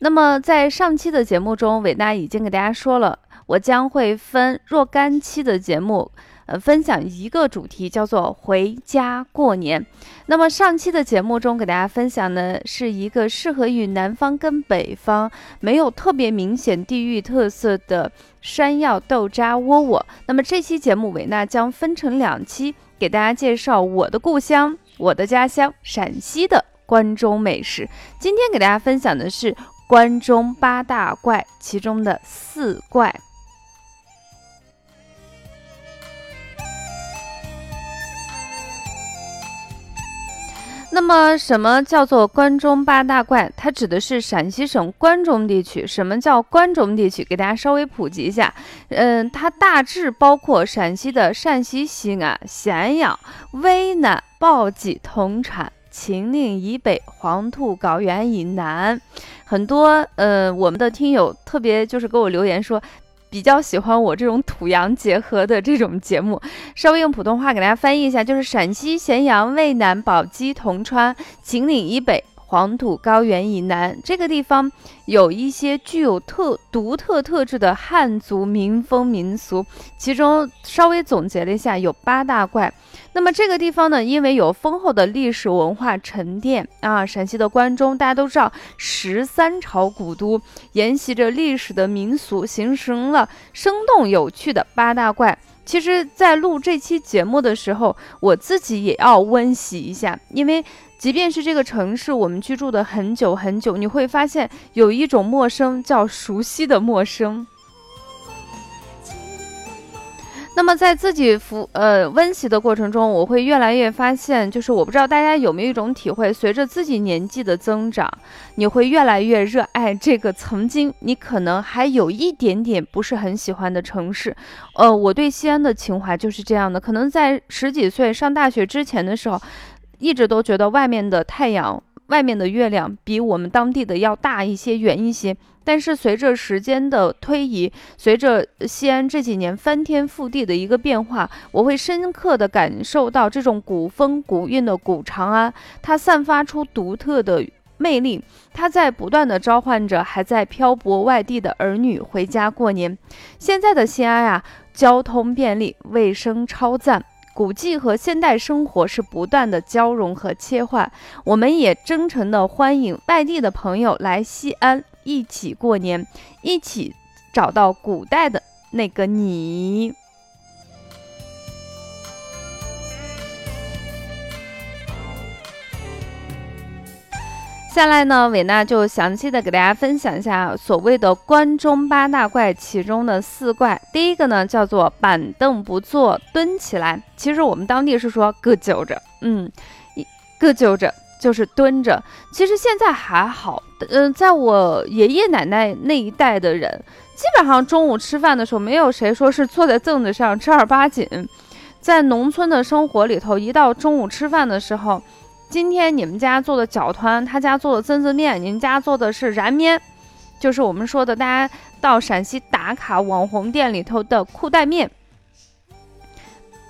那么，在上期的节目中，伟娜已经给大家说了，我将会分若干期的节目。呃，分享一个主题叫做回家过年。那么上期的节目中给大家分享的，是一个适合于南方跟北方没有特别明显地域特色的山药豆渣窝窝。那么这期节目维娜将分成两期，给大家介绍我的故乡、我的家乡陕西的关中美食。今天给大家分享的是关中八大怪其中的四怪。那么，什么叫做关中八大怪？它指的是陕西省关中地区。什么叫关中地区？给大家稍微普及一下。嗯，它大致包括陕西的陕西西安、咸阳、渭南、宝鸡、铜川、秦岭以北、黄土高原以南。很多呃，我们的听友特别就是给我留言说。比较喜欢我这种土洋结合的这种节目，稍微用普通话给大家翻译一下，就是陕西咸阳、渭南、宝鸡、铜川、秦岭以北。黄土高原以南这个地方有一些具有特独特特质的汉族民风民俗，其中稍微总结了一下，有八大怪。那么这个地方呢，因为有丰厚的历史文化沉淀啊，陕西的关中大家都知道，十三朝古都，沿袭着历史的民俗，形成了生动有趣的八大怪。其实，在录这期节目的时候，我自己也要温习一下，因为。即便是这个城市，我们居住的很久很久，你会发现有一种陌生叫熟悉的陌生。那么在自己服呃温习的过程中，我会越来越发现，就是我不知道大家有没有一种体会，随着自己年纪的增长，你会越来越热爱这个曾经你可能还有一点点不是很喜欢的城市。呃，我对西安的情怀就是这样的，可能在十几岁上大学之前的时候。一直都觉得外面的太阳、外面的月亮比我们当地的要大一些、远一些。但是随着时间的推移，随着西安这几年翻天覆地的一个变化，我会深刻的感受到这种古风古韵的古长安，它散发出独特的魅力。它在不断的召唤着还在漂泊外地的儿女回家过年。现在的西安啊，交通便利，卫生超赞。古迹和现代生活是不断的交融和切换，我们也真诚的欢迎外地的朋友来西安一起过年，一起找到古代的那个你。下来呢，伟娜就详细的给大家分享一下所谓的关中八大怪其中的四怪。第一个呢叫做板凳不坐，蹲起来。其实我们当地是说“咯揪着”，嗯，“咯揪着”就是蹲着。其实现在还好，嗯，在我爷爷奶奶那一代的人，基本上中午吃饭的时候，没有谁说是坐在凳子上正儿八经。在农村的生活里头，一到中午吃饭的时候。今天你们家做的饺团，他家做的蒸子面，你们家做的是燃面，就是我们说的大家到陕西打卡网红店里头的裤带面。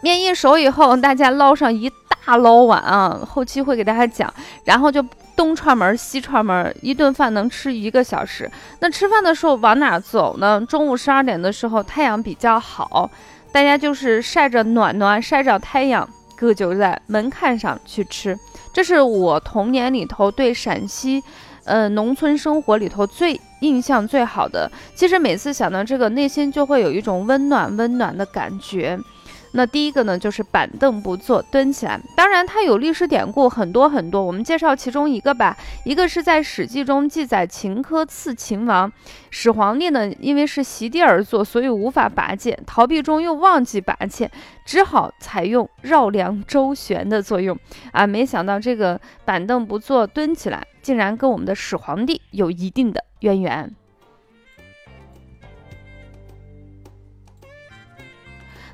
面一熟以后，大家捞上一大捞碗啊，后期会给大家讲，然后就东串门西串门，一顿饭能吃一个小时。那吃饭的时候往哪走呢？中午十二点的时候太阳比较好，大家就是晒着暖暖，晒着太阳，搁就在门槛上去吃。这是我童年里头对陕西，呃，农村生活里头最印象最好的。其实每次想到这个，内心就会有一种温暖温暖的感觉。那第一个呢，就是板凳不坐，蹲起来。当然，它有历史典故很多很多，我们介绍其中一个吧。一个是在《史记》中记载，秦科刺秦王，始皇帝呢，因为是席地而坐，所以无法拔剑，逃避中又忘记拔剑，只好采用绕梁周旋的作用啊。没想到这个板凳不坐，蹲起来，竟然跟我们的始皇帝有一定的渊源。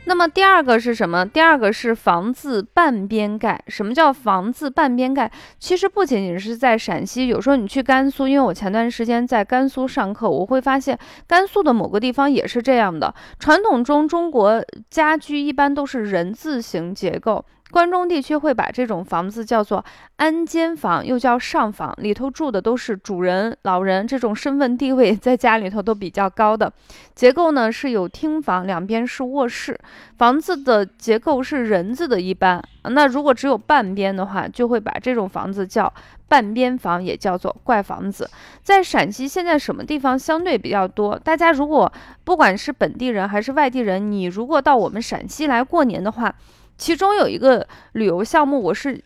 那么第二个是什么？第二个是房子半边盖。什么叫房子半边盖？其实不仅仅是在陕西，有时候你去甘肃，因为我前段时间在甘肃上课，我会发现甘肃的某个地方也是这样的。传统中，中国家居一般都是人字形结构。关中地区会把这种房子叫做安间房，又叫上房，里头住的都是主人、老人，这种身份地位在家里头都比较高的。结构呢是有厅房，两边是卧室。房子的结构是人字的一般。那如果只有半边的话，就会把这种房子叫半边房，也叫做怪房子。在陕西现在什么地方相对比较多？大家如果不管是本地人还是外地人，你如果到我们陕西来过年的话，其中有一个旅游项目，我是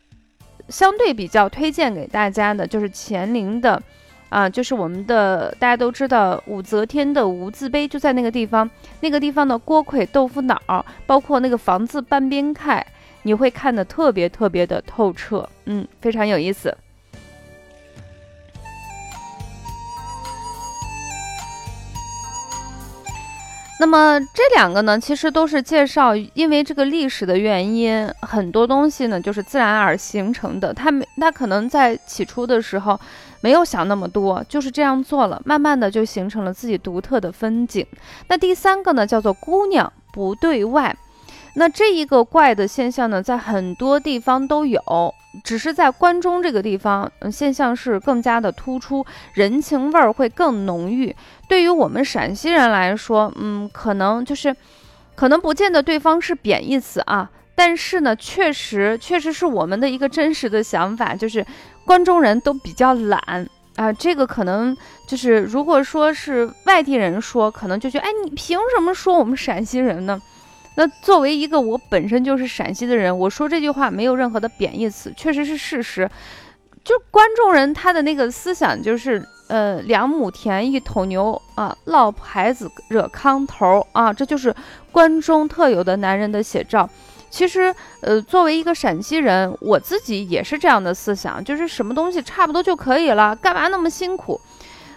相对比较推荐给大家的，就是乾陵的，啊，就是我们的大家都知道武则天的无字碑就在那个地方，那个地方的锅盔豆腐脑，包括那个房子半边盖，你会看得特别特别的透彻，嗯，非常有意思。那么这两个呢，其实都是介绍，因为这个历史的原因，很多东西呢就是自然而形成的。他没，他可能在起初的时候没有想那么多，就是这样做了，慢慢的就形成了自己独特的风景。那第三个呢，叫做姑娘不对外。那这一个怪的现象呢，在很多地方都有，只是在关中这个地方，嗯，现象是更加的突出，人情味儿会更浓郁。对于我们陕西人来说，嗯，可能就是，可能不见得对方是贬义词啊，但是呢，确实，确实是我们的一个真实的想法，就是关中人都比较懒啊。这个可能就是，如果说是外地人说，可能就觉得，哎，你凭什么说我们陕西人呢？那作为一个我本身就是陕西的人，我说这句话没有任何的贬义词，确实是事实。就观众人他的那个思想就是，呃，两亩田一头牛啊，落孩子惹炕头啊，这就是关中特有的男人的写照。其实，呃，作为一个陕西人，我自己也是这样的思想，就是什么东西差不多就可以了，干嘛那么辛苦？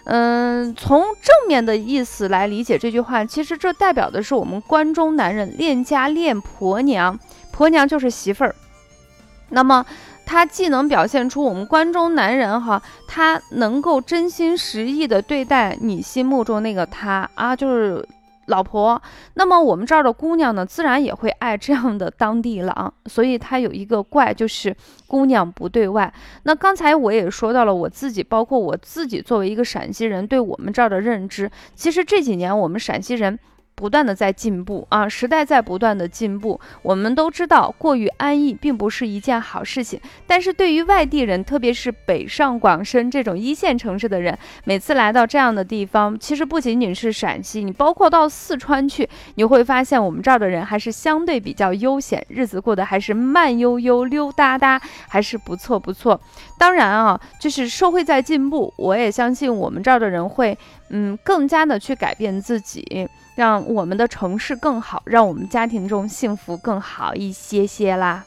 嗯，从正面的意思来理解这句话，其实这代表的是我们关中男人恋家恋婆娘，婆娘就是媳妇儿。那么，他既能表现出我们关中男人哈，他能够真心实意的对待你心目中那个他啊，就是。老婆，那么我们这儿的姑娘呢，自然也会爱这样的当地郎，所以她有一个怪，就是姑娘不对外。那刚才我也说到了，我自己，包括我自己作为一个陕西人，对我们这儿的认知，其实这几年我们陕西人。不断的在进步啊，时代在不断的进步。我们都知道，过于安逸并不是一件好事情。但是对于外地人，特别是北上广深这种一线城市的人，每次来到这样的地方，其实不仅仅是陕西，你包括到四川去，你会发现我们这儿的人还是相对比较悠闲，日子过得还是慢悠悠、溜达达，还是不错不错。当然啊，就是社会在进步，我也相信我们这儿的人会，嗯，更加的去改变自己。让我们的城市更好，让我们家庭中幸福更好一些些啦。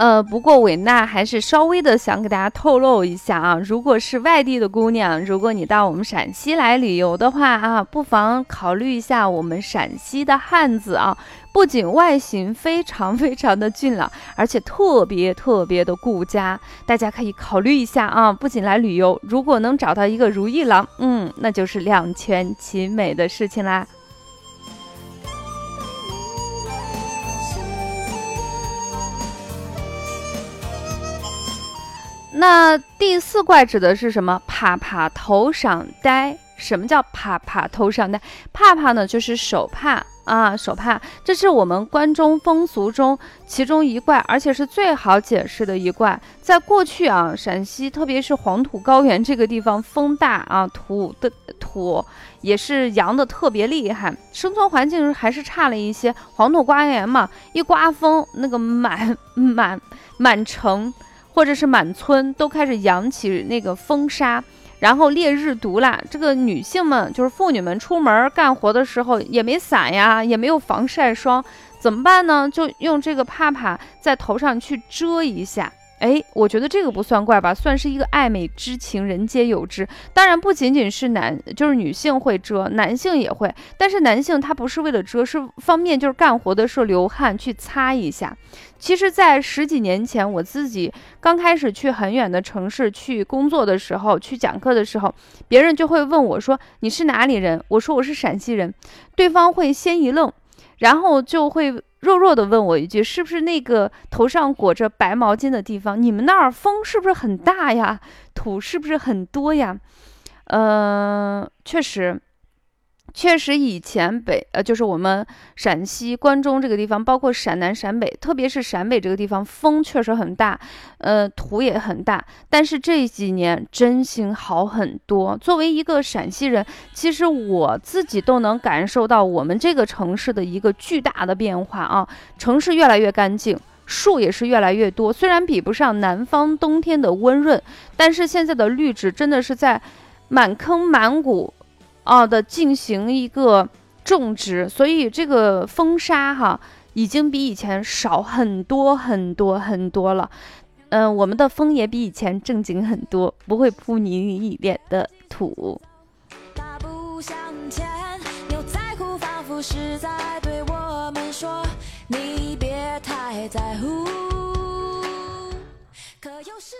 呃，不过伟娜还是稍微的想给大家透露一下啊，如果是外地的姑娘，如果你到我们陕西来旅游的话啊，不妨考虑一下我们陕西的汉子啊，不仅外形非常非常的俊朗，而且特别特别的顾家，大家可以考虑一下啊。不仅来旅游，如果能找到一个如意郎，嗯，那就是两全其美的事情啦。那第四怪指的是什么？啪啪头上戴。什么叫啪啪头上戴？啪啪呢，就是手帕啊，手帕。这是我们关中风俗中其中一怪，而且是最好解释的一怪。在过去啊，陕西特别是黄土高原这个地方，风大啊，土的土也是扬的特别厉害，生存环境还是差了一些。黄土高原嘛，一刮风，那个满满满城。或者是满村都开始扬起那个风沙，然后烈日毒辣，这个女性们就是妇女们出门干活的时候也没伞呀，也没有防晒霜，怎么办呢？就用这个帕帕在头上去遮一下哎，我觉得这个不算怪吧，算是一个爱美之情，人皆有之。当然不仅仅是男，就是女性会遮，男性也会。但是男性他不是为了遮，是方便就是干活的时候流汗去擦一下。其实，在十几年前，我自己刚开始去很远的城市去工作的时候，去讲课的时候，别人就会问我说：“你是哪里人？”我说：“我是陕西人。”对方会先一愣，然后就会。弱弱的问我一句：“是不是那个头上裹着白毛巾的地方？你们那儿风是不是很大呀？土是不是很多呀？”嗯，确实。确实，以前北呃，就是我们陕西关中这个地方，包括陕南、陕北，特别是陕北这个地方，风确实很大，呃，土也很大。但是这几年真心好很多。作为一个陕西人，其实我自己都能感受到我们这个城市的一个巨大的变化啊！城市越来越干净，树也是越来越多。虽然比不上南方冬天的温润，但是现在的绿植真的是在满坑满谷。哦的进行一个种植，所以这个风沙哈已经比以前少很多很多很多了。嗯，我们的风也比以前正经很多，不会扑你一脸的土。大步向前，牛仔裤仿佛是在对我们说，你别太在乎。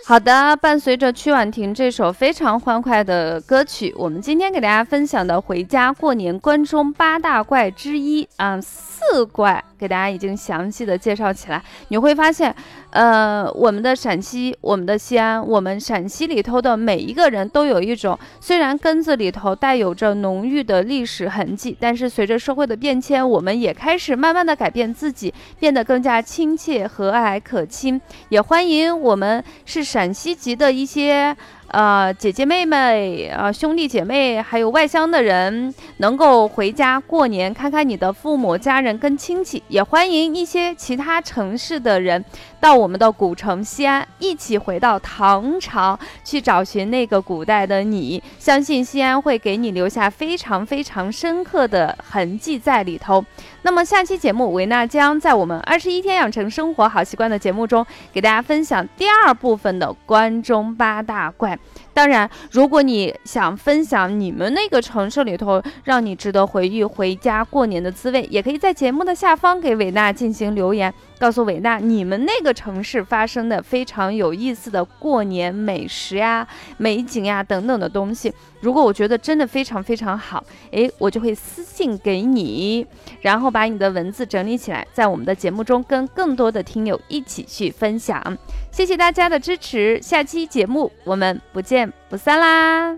好的，伴随着曲婉婷这首非常欢快的歌曲，我们今天给大家分享的《回家过年》关中八大怪之一啊，四怪。给大家已经详细的介绍起来，你会发现，呃，我们的陕西，我们的西安，我们陕西里头的每一个人都有一种，虽然根子里头带有着浓郁的历史痕迹，但是随着社会的变迁，我们也开始慢慢的改变自己，变得更加亲切、和蔼可亲。也欢迎我们是陕西籍的一些。呃，姐姐妹妹，呃，兄弟姐妹，还有外乡的人，能够回家过年，看看你的父母、家人跟亲戚，也欢迎一些其他城市的人到我们的古城西安，一起回到唐朝去找寻那个古代的你。相信西安会给你留下非常非常深刻的痕迹在里头。那么下期节目，维娜将在我们二十一天养成生活好习惯的节目中，给大家分享第二部分的关中八大怪。当然，如果你想分享你们那个城市里头让你值得回忆回家过年的滋味，也可以在节目的下方给伟娜进行留言，告诉伟娜你们那个城市发生的非常有意思的过年美食呀、美景呀等等的东西。如果我觉得真的非常非常好，诶，我就会私信给你，然后把你的文字整理起来，在我们的节目中跟更多的听友一起去分享。谢谢大家的支持，下期节目我们不见不散啦！